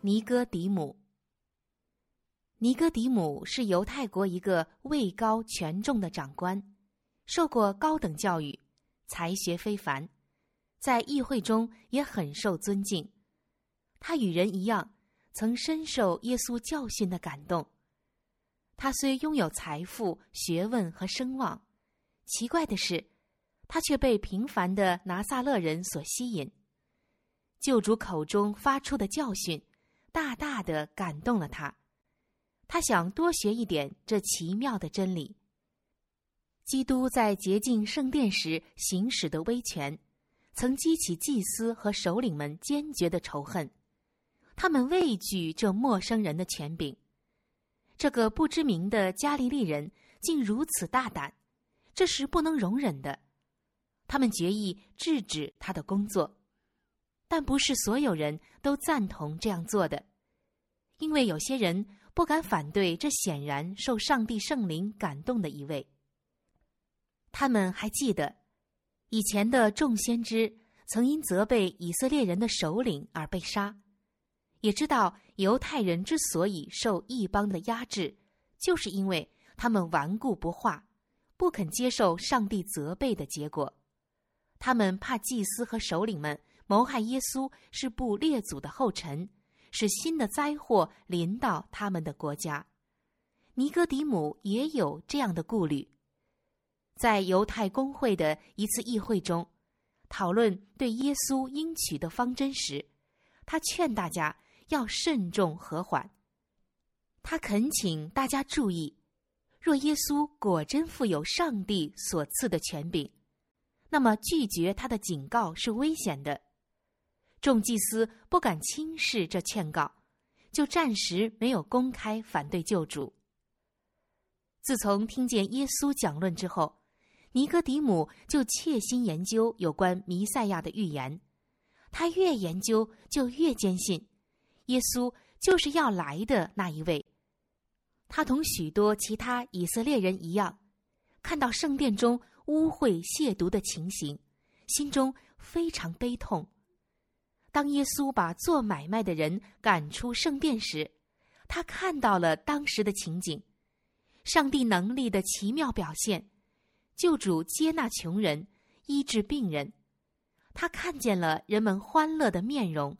尼哥底姆。尼哥底姆是犹太国一个位高权重的长官，受过高等教育，才学非凡，在议会中也很受尊敬。他与人一样，曾深受耶稣教训的感动。他虽拥有财富、学问和声望，奇怪的是，他却被平凡的拿撒勒人所吸引。救主口中发出的教训，大大的感动了他。他想多学一点这奇妙的真理。基督在洁净圣殿时行使的威权，曾激起祭司和首领们坚决的仇恨。他们畏惧这陌生人的权柄。这个不知名的加利利人竟如此大胆，这是不能容忍的。他们决意制止他的工作。但不是所有人都赞同这样做的，因为有些人不敢反对这显然受上帝圣灵感动的一位。他们还记得，以前的众先知曾因责备以色列人的首领而被杀，也知道犹太人之所以受异邦的压制，就是因为他们顽固不化，不肯接受上帝责备的结果。他们怕祭司和首领们。谋害耶稣是布列祖的后尘，使新的灾祸临到他们的国家。尼哥底母也有这样的顾虑。在犹太公会的一次议会中，讨论对耶稣应取的方针时，他劝大家要慎重和缓。他恳请大家注意：若耶稣果真负有上帝所赐的权柄，那么拒绝他的警告是危险的。众祭司不敢轻视这劝告，就暂时没有公开反对救主。自从听见耶稣讲论之后，尼哥底母就切心研究有关弥赛亚的预言。他越研究，就越坚信，耶稣就是要来的那一位。他同许多其他以色列人一样，看到圣殿中污秽亵渎的情形，心中非常悲痛。当耶稣把做买卖的人赶出圣殿时，他看到了当时的情景，上帝能力的奇妙表现，救主接纳穷人，医治病人，他看见了人们欢乐的面容，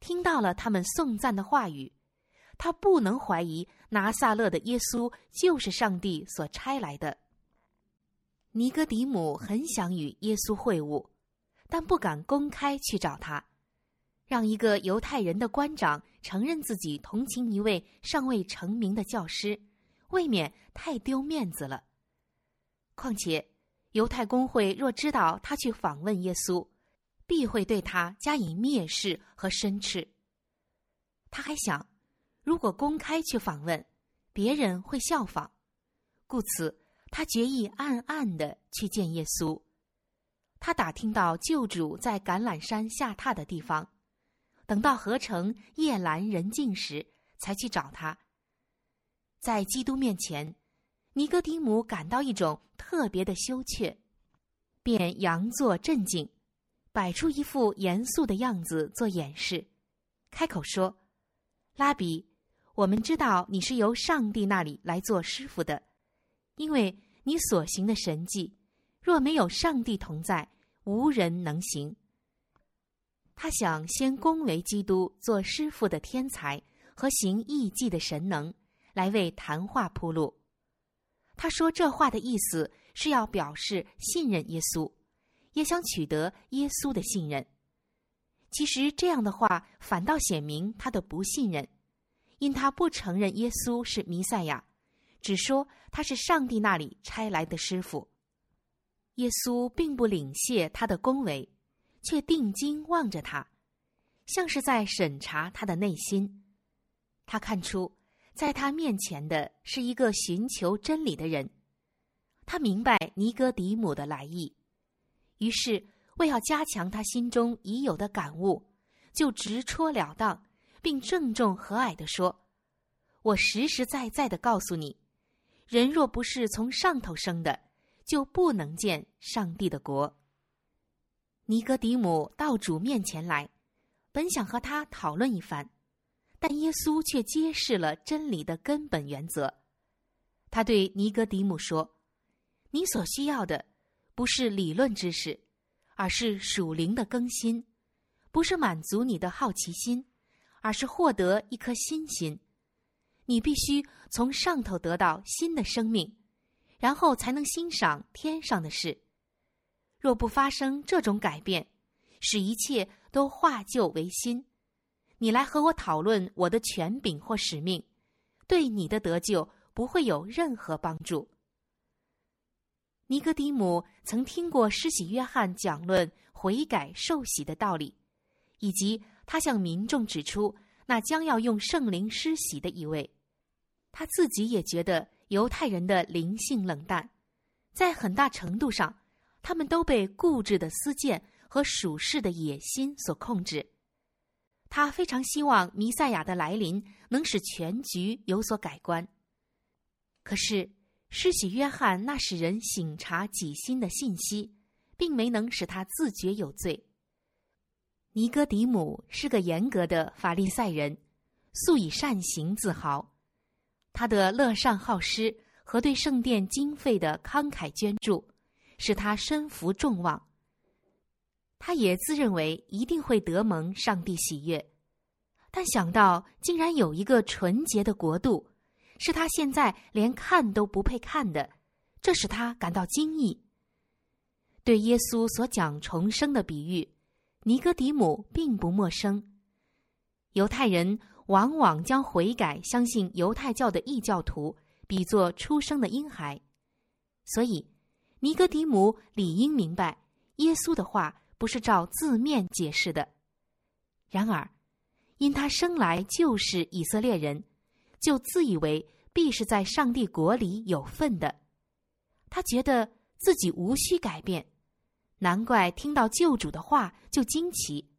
听到了他们颂赞的话语，他不能怀疑拿撒勒的耶稣就是上帝所差来的。尼哥底母很想与耶稣会晤，但不敢公开去找他。让一个犹太人的官长承认自己同情一位尚未成名的教师，未免太丢面子了。况且，犹太公会若知道他去访问耶稣，必会对他加以蔑视和申斥。他还想，如果公开去访问，别人会效仿，故此他决意暗暗的去见耶稣。他打听到救主在橄榄山下榻的地方。等到合成夜阑人静时，才去找他。在基督面前，尼哥底母感到一种特别的羞怯，便佯作镇静，摆出一副严肃的样子做掩饰，开口说：“拉比，我们知道你是由上帝那里来做师傅的，因为你所行的神迹，若没有上帝同在，无人能行。”他想先恭维基督做师傅的天才和行异迹的神能，来为谈话铺路。他说这话的意思是要表示信任耶稣，也想取得耶稣的信任。其实这样的话反倒显明他的不信任，因他不承认耶稣是弥赛亚，只说他是上帝那里差来的师傅。耶稣并不领谢他的恭维。却定睛望着他，像是在审查他的内心。他看出，在他面前的是一个寻求真理的人。他明白尼哥底母的来意，于是为要加强他心中已有的感悟，就直戳了当，并郑重和蔼地说：“我实实在在的告诉你，人若不是从上头生的，就不能见上帝的国。”尼哥迪姆到主面前来，本想和他讨论一番，但耶稣却揭示了真理的根本原则。他对尼哥迪姆说：“你所需要的不是理论知识，而是属灵的更新；不是满足你的好奇心，而是获得一颗新心。你必须从上头得到新的生命，然后才能欣赏天上的事。若不发生这种改变，使一切都化旧为新，你来和我讨论我的权柄或使命，对你的得救。”不会有任何帮助。尼格迪姆曾听过施洗约翰讲论悔改受洗的道理，以及他向民众指出那将要用圣灵施洗的一位。他自己也觉得犹太人的灵性冷淡，在很大程度上，他们都被固执的私见和属世的野心所控制。他非常希望弥赛亚的来临能使全局有所改观。可是，施洗约翰那使人醒察己心的信息，并没能使他自觉有罪。尼哥底姆是个严格的法利赛人，素以善行自豪。他的乐善好施和对圣殿经费的慷慨捐助，使他身负众望。他也自认为一定会得蒙上帝喜悦，但想到竟然有一个纯洁的国度。是他现在连看都不配看的，这使他感到惊异。对耶稣所讲重生的比喻，尼哥底母并不陌生。犹太人往往将悔改、相信犹太教的异教徒比作出生的婴孩，所以尼哥底姆理应明白耶稣的话不是照字面解释的。然而，因他生来就是以色列人。就自以为必是在上帝国里有份的，他觉得自己无需改变，难怪听到救主的话就惊奇。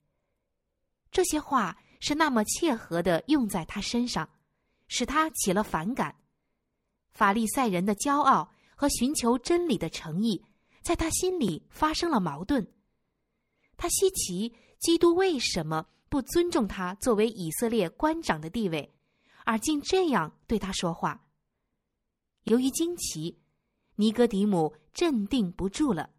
这些话是那么切合的用在他身上，使他起了反感。法利赛人的骄傲和寻求真理的诚意，在他心里发生了矛盾。他稀奇基督为什么不尊重他作为以色列官长的地位。而竟这样对他说话。由于惊奇，尼哥底母镇定不住了，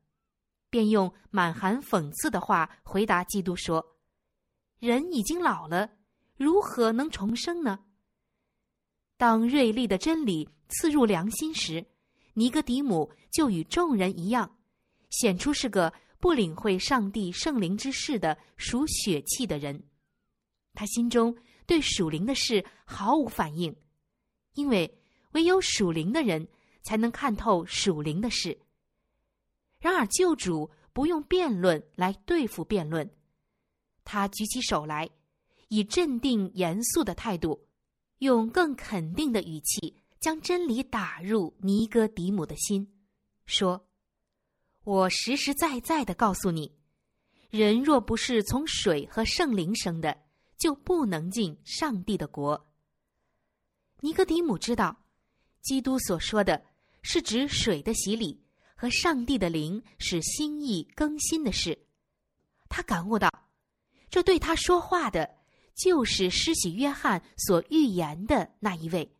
便用满含讽刺的话回答基督说：“人已经老了，如何能重生呢？”当锐利的真理刺入良心时，尼哥底母就与众人一样，显出是个不领会上帝圣灵之事的属血气的人。他心中。对属灵的事毫无反应，因为唯有属灵的人才能看透属灵的事。然而救主不用辩论来对付辩论，他举起手来，以镇定严肃的态度，用更肯定的语气将真理打入尼哥底母的心，说：“我实实在在的告诉你，人若不是从水和圣灵生的。”就不能进上帝的国。尼哥底母知道，基督所说的是指水的洗礼和上帝的灵使心意更新的事。他感悟到，这对他说话的，就是施洗约翰所预言的那一位。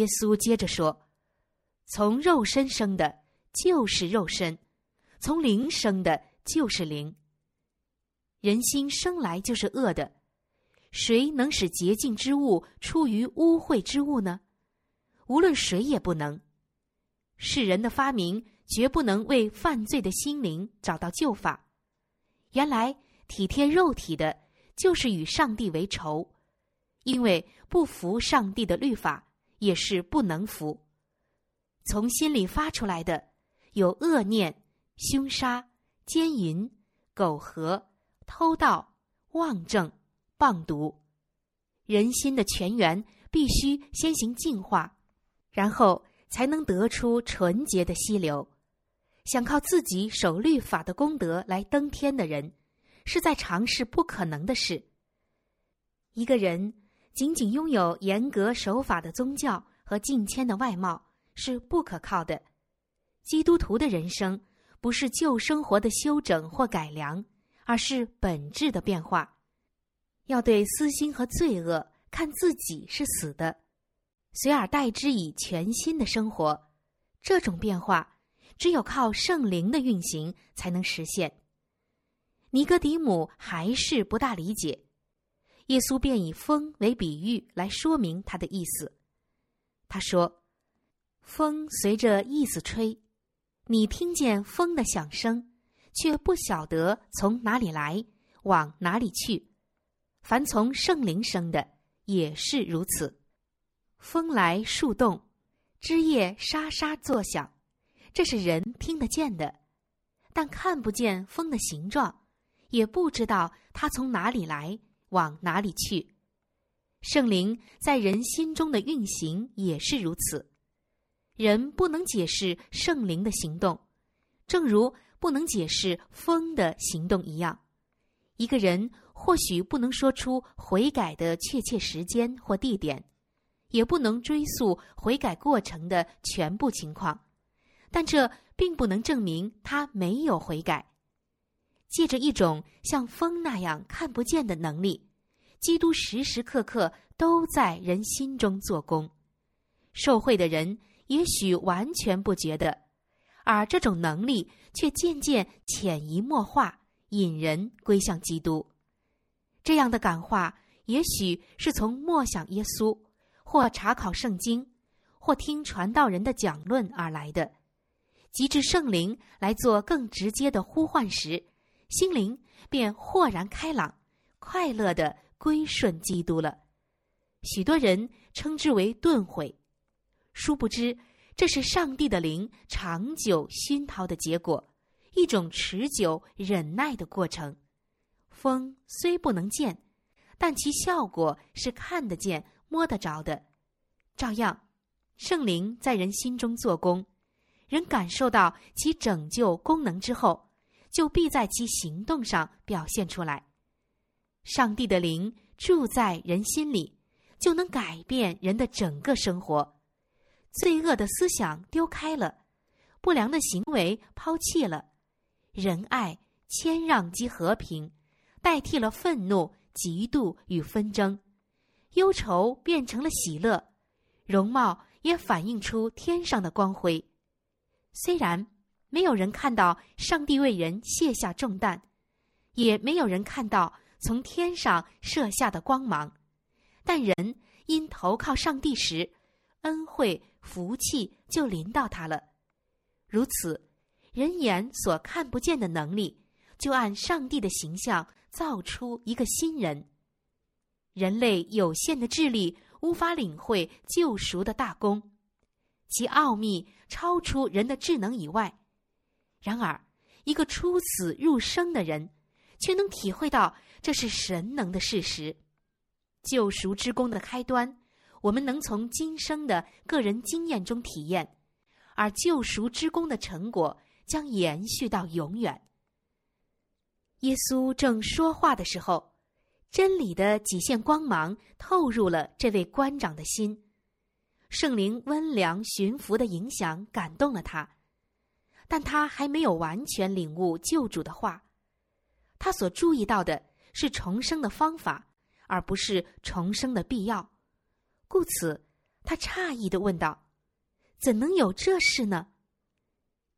耶稣接着说：“从肉身生的，就是肉身；从灵生的，就是灵。”人心生来就是恶的，谁能使洁净之物出于污秽之物呢？无论谁也不能。世人的发明绝不能为犯罪的心灵找到救法。原来体贴肉体的，就是与上帝为仇，因为不服上帝的律法，也是不能服。从心里发出来的，有恶念、凶杀、奸淫、苟合。偷盗、妄政、谤毒，人心的泉源必须先行净化，然后才能得出纯洁的溪流。想靠自己守律法的功德来登天的人，是在尝试不可能的事。一个人仅仅拥有严格守法的宗教和敬谦的外貌是不可靠的。基督徒的人生不是旧生活的修整或改良。而是本质的变化。要对私心和罪恶看自己是死的，随而代之以全新的生活。这种变化只有靠圣灵的运行才能实现。尼哥底母还是不大理解，耶稣便以风为比喻来说明他的意思。他说：“风随着意思吹，你听见风的响声，却不晓得从哪里来，往哪里去。凡从圣灵生的，也是如此。风来树动。”枝叶沙沙作响，这是人听得见的，但看不见风的形状，也不知道它从哪里来，往哪里去。圣灵在人心中的运行也是如此，人不能解释圣灵的行动，正如不能解释风的行动一样。一个人或许不能说出悔改的确切时间或地点。也不能追溯悔改过程的全部情况，但这并不能证明他没有悔改。借着一种像风那样看不见的能力，基督时时刻刻都在人心中做工。受贿的人也许完全不觉得，而这种能力却渐渐潜移默化，引人归向基督。这样的感化，也许是从默想耶稣。或查考圣经，或听传道人的讲论而来的，及至圣灵来做更直接的呼唤时，心灵便豁然开朗，快乐的归顺基督了。许多人称之为顿悔，殊不知这是上帝的灵长久熏陶的结果，一种持久忍耐的过程。风虽不能见，但其效果是看得见。摸得着的，照样，圣灵在人心中做工，人感受到其拯救功能之后，就必在其行动上表现出来。上帝的灵住在人心里，就能改变人的整个生活。罪恶的思想丢开了，不良的行为抛弃了，仁爱、谦让及和平，代替了愤怒、嫉妒与纷争。忧愁变成了喜乐，容貌也反映出天上的光辉。虽然没有人看到上帝为人卸下重担，也没有人看到从天上射下的光芒，但人因投靠上帝时，恩惠福气就临到他了。如此，人眼所看不见的能力，就按上帝的形象造出一个新人。人类有限的智力无法领会救赎的大功，其奥秘超出人的智能以外。然而，一个出死入生的人，却能体会到这是神能的事实。救赎之功的开端，我们能从今生的个人经验中体验，而救赎之功的成果将延续到永远。耶稣正说话的时候。真理的几线光芒透入了这位官长的心，圣灵温良驯服的影响感动了他，但他还没有完全领悟救主的话。他所注意到的是重生的方法，而不是重生的必要，故此他诧异的问道：“怎能有这事呢？”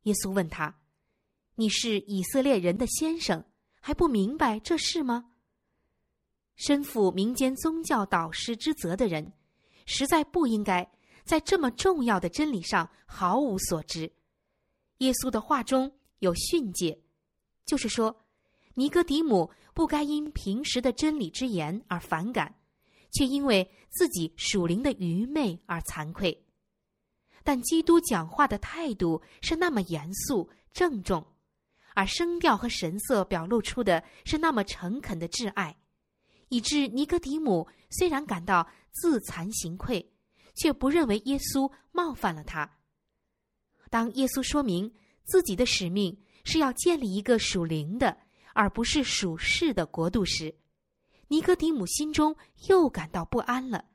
耶稣问他：“你是以色列人的先生，还不明白这事吗？”身负民间宗教导师之责的人，实在不应该在这么重要的真理上毫无所知。耶稣的话中有训诫，就是说，尼哥底母不该因平时的真理之言而反感，却因为自己属灵的愚昧而惭愧。但基督讲话的态度是那么严肃郑重，而声调和神色表露出的是那么诚恳的挚爱。以致尼哥底母虽然感到自惭形愧，却不认为耶稣冒犯了他。当耶稣说明自己的使命是要建立一个属灵的，而不是属世的国度时，尼哥底母心中又感到不安了。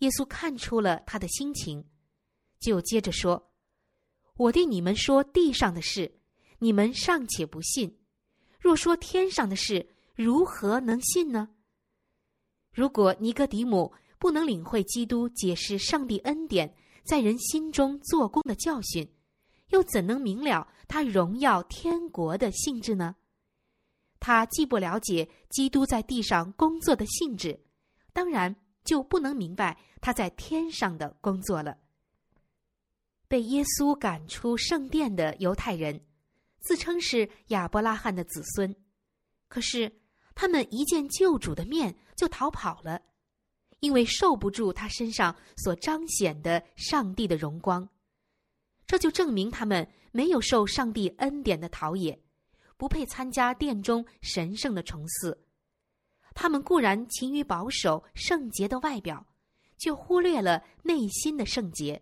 耶稣看出了他的心情，就接着说：“我对你们说地上的事，你们尚且不信。”若说天上的事，如何能信呢？如果尼哥底母不能领会基督解释上帝恩典在人心中做工的教训，又怎能明了他荣耀天国的性质呢？他既不了解基督在地上工作的性质，当然就不能明白他在天上的工作了。被耶稣赶出圣殿的犹太人，自称是亚伯拉罕的子孙，可是他们一见救主的面就逃跑了，因为受不住他身上所彰显的上帝的荣光。这就证明他们没有受上帝恩典的陶冶。不配参加殿中神圣的崇祀，他们固然勤于保守圣洁的外表，却忽略了内心的圣洁。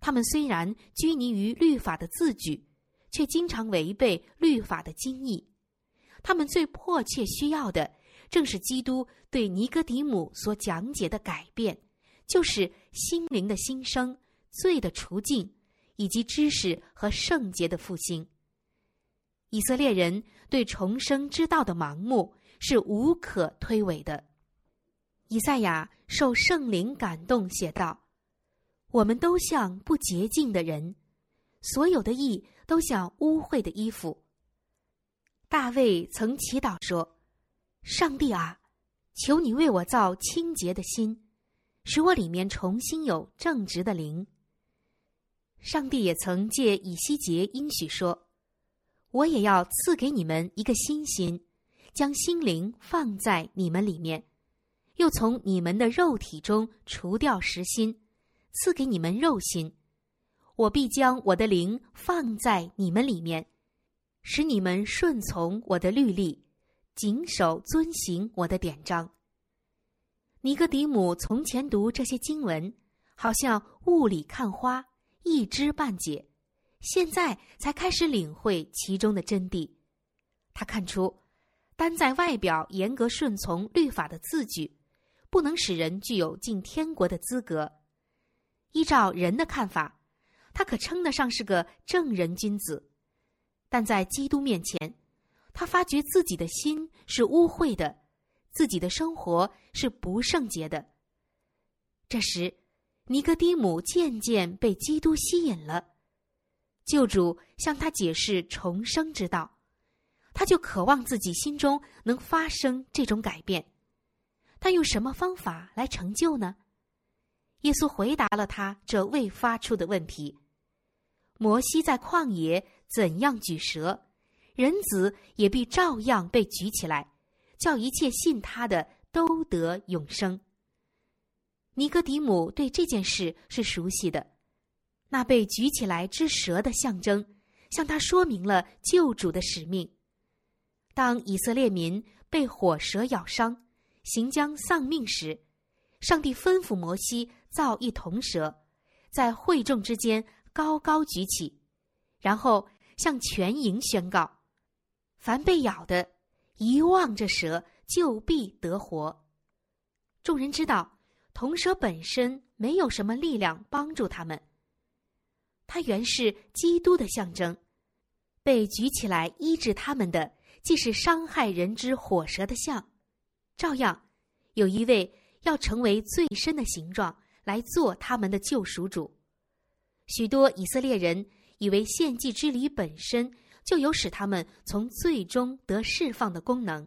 他们虽然拘泥于律法的字句，却经常违背律法的精义。他们最迫切需要的，正是基督对尼哥底母所讲解的改变，就是心灵的新生、罪的除尽，以及知识和圣洁的复兴。以色列人对重生之道的盲目是无可推诿的。以赛亚受圣灵感动，写道：“我们都像不洁净的人，所有的义都像污秽的衣服。”大卫曾祈祷说：“上帝啊，求你为我造清洁的心，使我里面重新有正直的灵。”上帝也曾借以西结应许说。我也要赐给你们一个新心，将心灵放在你们里面，又从你们的肉体中除掉实心，赐给你们肉心。我必将我的灵放在你们里面，使你们顺从我的律例，谨守遵行我的典章。尼哥底母从前读这些经文，好像雾里看花，一知半解。现在才开始领会其中的真谛，他看出，单在外表严格顺从律法的字句，不能使人具有进天国的资格。依照人的看法，他可称得上是个正人君子，但在基督面前，他发觉自己的心是污秽的，自己的生活是不圣洁的。这时，尼哥底母渐渐被基督吸引了。救主向他解释重生之道，他就渴望自己心中能发生这种改变。他用什么方法来成就呢？耶稣回答了他这未发出的问题：摩西在旷野怎样举蛇，人子也必照样被举起来，叫一切信他的都得永生。尼哥底母对这件事是熟悉的。那被举起来之蛇的象征，向他说明了救主的使命。当以色列民被火蛇咬伤，行将丧命时，上帝吩咐摩西造一铜蛇，在会众之间高高举起，然后向全营宣告：凡被咬的，一望着蛇就必得活。众人知道，铜蛇本身没有什么力量帮助他们。它原是基督的象征，被举起来医治他们的，既是伤害人之火蛇的像，照样有一位要成为最深的形状来做他们的救赎主。许多以色列人以为献祭之礼本身就有使他们从最终得释放的功能，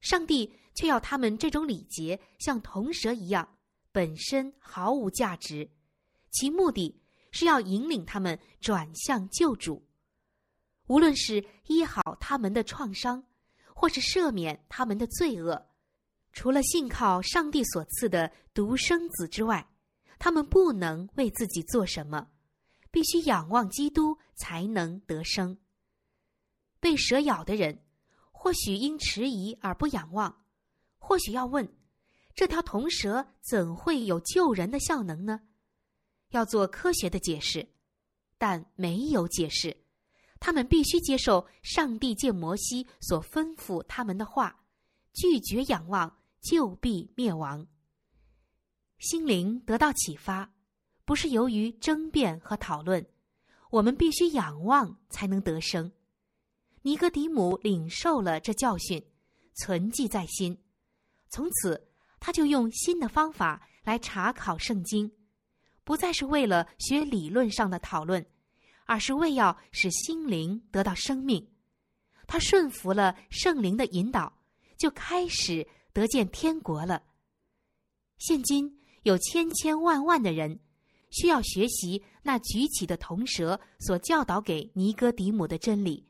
上帝却要他们这种礼节像铜蛇一样，本身毫无价值，其目的。是要引领他们转向救主，无论是医好他们的创伤，或是赦免他们的罪恶，除了信靠上帝所赐的独生子之外，他们不能为自己做什么，必须仰望基督才能得生。被蛇咬的人，或许因迟疑而不仰望，或许要问：这条铜蛇怎会有救人的效能呢？要做科学的解释，但没有解释。他们必须接受上帝借摩西所吩咐他们的话，拒绝仰望，就必灭亡。心灵得到启发，不是由于争辩和讨论，我们必须仰望才能得生。尼哥迪姆领受了这教训，存记在心。从此，他就用新的方法来查考圣经，不再是为了学理论上的讨论，而是为要使心灵得到生命。他顺服了圣灵的引导，就开始得见天国了。现今有千千万万的人需要学习那举起的铜蛇所教导给尼哥底母的真理，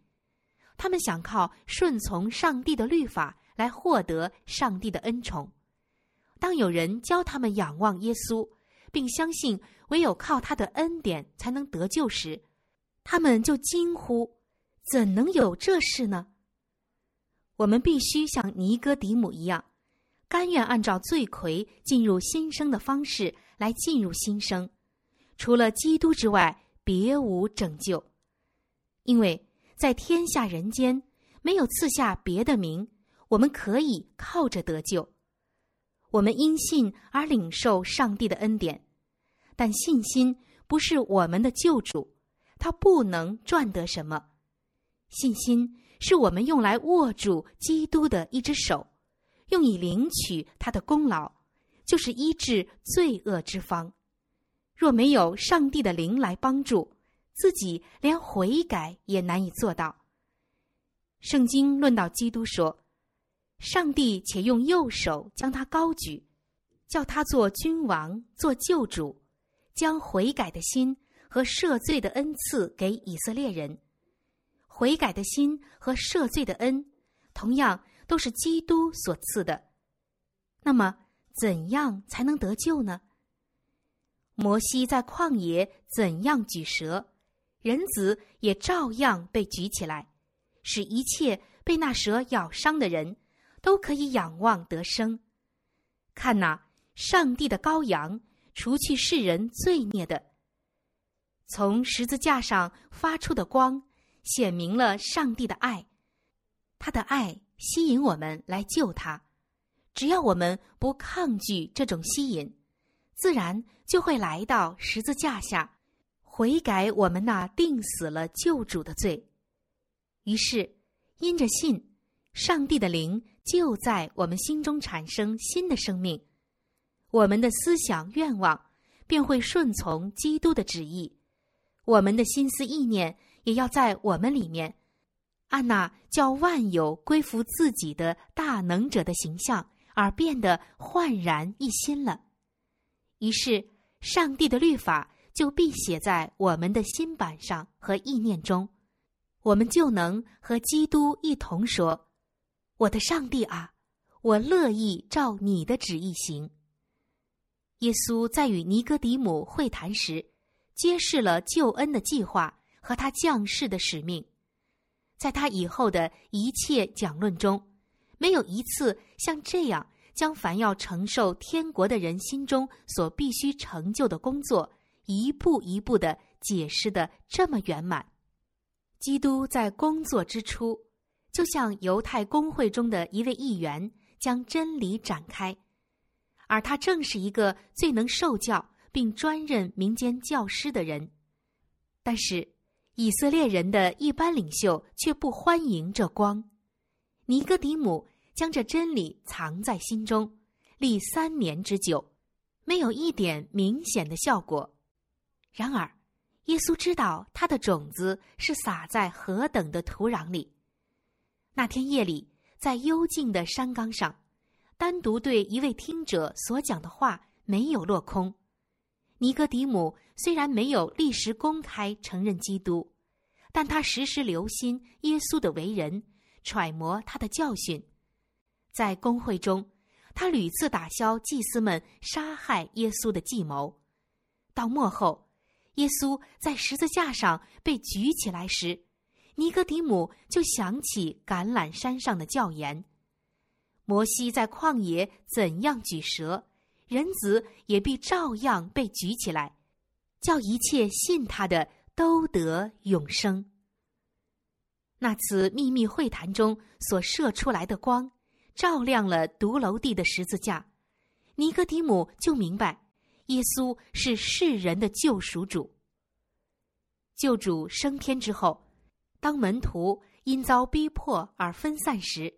他们想靠顺从上帝的律法来获得上帝的恩宠。当有人教他们仰望耶稣，并相信唯有靠他的恩典才能得救时，他们就惊呼。怎能有这事呢？我们必须像尼哥底母一样，甘愿按照罪魁进入新生的方式来进入新生。除了基督之外，别无拯救。因为在天下人间没有赐下别的名，我们可以靠着得救。我们因信而领受上帝的恩典，但信心不是我们的救主，他不能赚得什么。信心是我们用来握住基督的一只手，用以领取他的功劳，就是医治罪恶之方。若没有上帝的灵来帮助，自己连悔改也难以做到。圣经论到基督说：“上帝且用右手将他高举，叫他做君王、做救主，将悔改的心和赦罪的恩赐给以色列人。”悔改的心和赦罪的恩，同样都是基督所赐的。那么，怎样才能得救呢？摩西在旷野怎样举蛇，人子也照样被举起来，使一切被那蛇咬伤的人都可以仰望得生。看那上帝的羔羊，除去世人罪孽的，从十字架上发出的光。显明了上帝的爱，他的爱吸引我们来救他。只要我们不抗拒这种吸引，自然就会来到十字架下，悔改我们那定死了救主的罪。于是，因着信，上帝的灵就在我们心中产生新的生命，我们的思想愿望便会顺从基督的旨意，我们的心思意念。也要在我们里面，按那叫万有归服自己的大能者的形象而变得焕然一新了。于是，上帝的律法就必写在我们的心板上和意念中，我们就能和基督一同说：“我的上帝啊，我乐意照你的旨意行。”耶稣在与尼哥底母会谈时，揭示了救恩的计划。和他降世的使命，在他以后的一切讲论中，没有一次像这样将凡要承受天国的人心中所必须成就的工作，一步一步的解释的这么圆满。基督在工作之初，就像犹太公会中的一位议员，将真理展开，而他正是一个最能受教并专任民间教师的人，但是。以色列人的一般领袖却不欢迎这光，尼哥底母将这真理藏在心中，历三年之久，没有一点明显的效果。然而，耶稣知道他的种子是撒在何等的土壤里。那天夜里，在幽静的山岗上，单独对一位听者所讲的话没有落空。尼哥底母虽然没有立时公开承认基督，但他时时留心耶稣的为人，揣摩他的教训。在公会中，他屡次打消祭司们杀害耶稣的计谋。到末后，耶稣在十字架上被举起来时，尼哥底母就想起橄榄山上的教言：摩西在旷野怎样举蛇。人子也必照样被举起来，叫一切信他的都得永生。那次秘密会谈中所射出来的光，照亮了独楼地的十字架，尼哥底母就明白，耶稣是世人的救赎主。救主升天之后，当门徒因遭逼迫而分散时，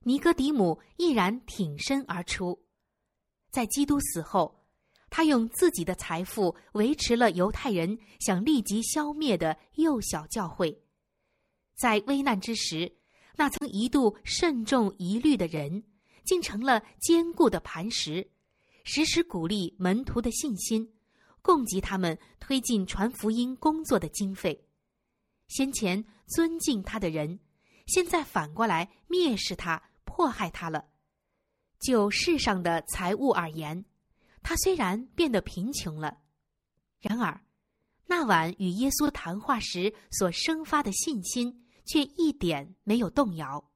尼哥底母毅然挺身而出。在基督死后，他用自己的财富维持了犹太人想立即消灭的幼小教会。在危难之时，那曾一度慎重疑虑的人，竟成了坚固的磐石，时时鼓励门徒的信心，供给他们推进传福音工作的经费。先前尊敬他的人，现在反过来蔑视他。迫害他了。就世上的财物而言，他虽然变得贫穷了，然而那晚与耶稣谈话时所生发的信心却一点没有动摇。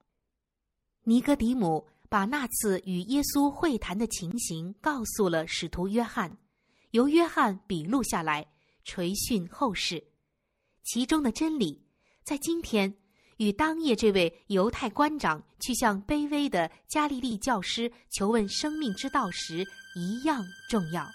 尼哥底母把那次与耶稣会谈的情形告诉了使徒约翰，由约翰笔录下来，垂训后世。其中的真理，在今天。与当夜这位犹太官长去向卑微的加利利教师求问生命之道时一样重要。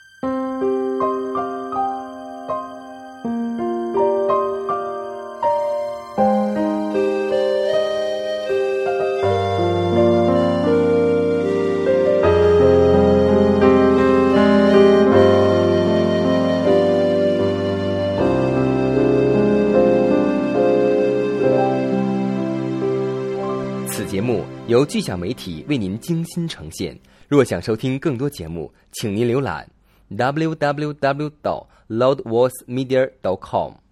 由巨响媒体为您精心呈现。若想收听更多节目，请您浏览 www. 到 loudvoicemedia. dot com。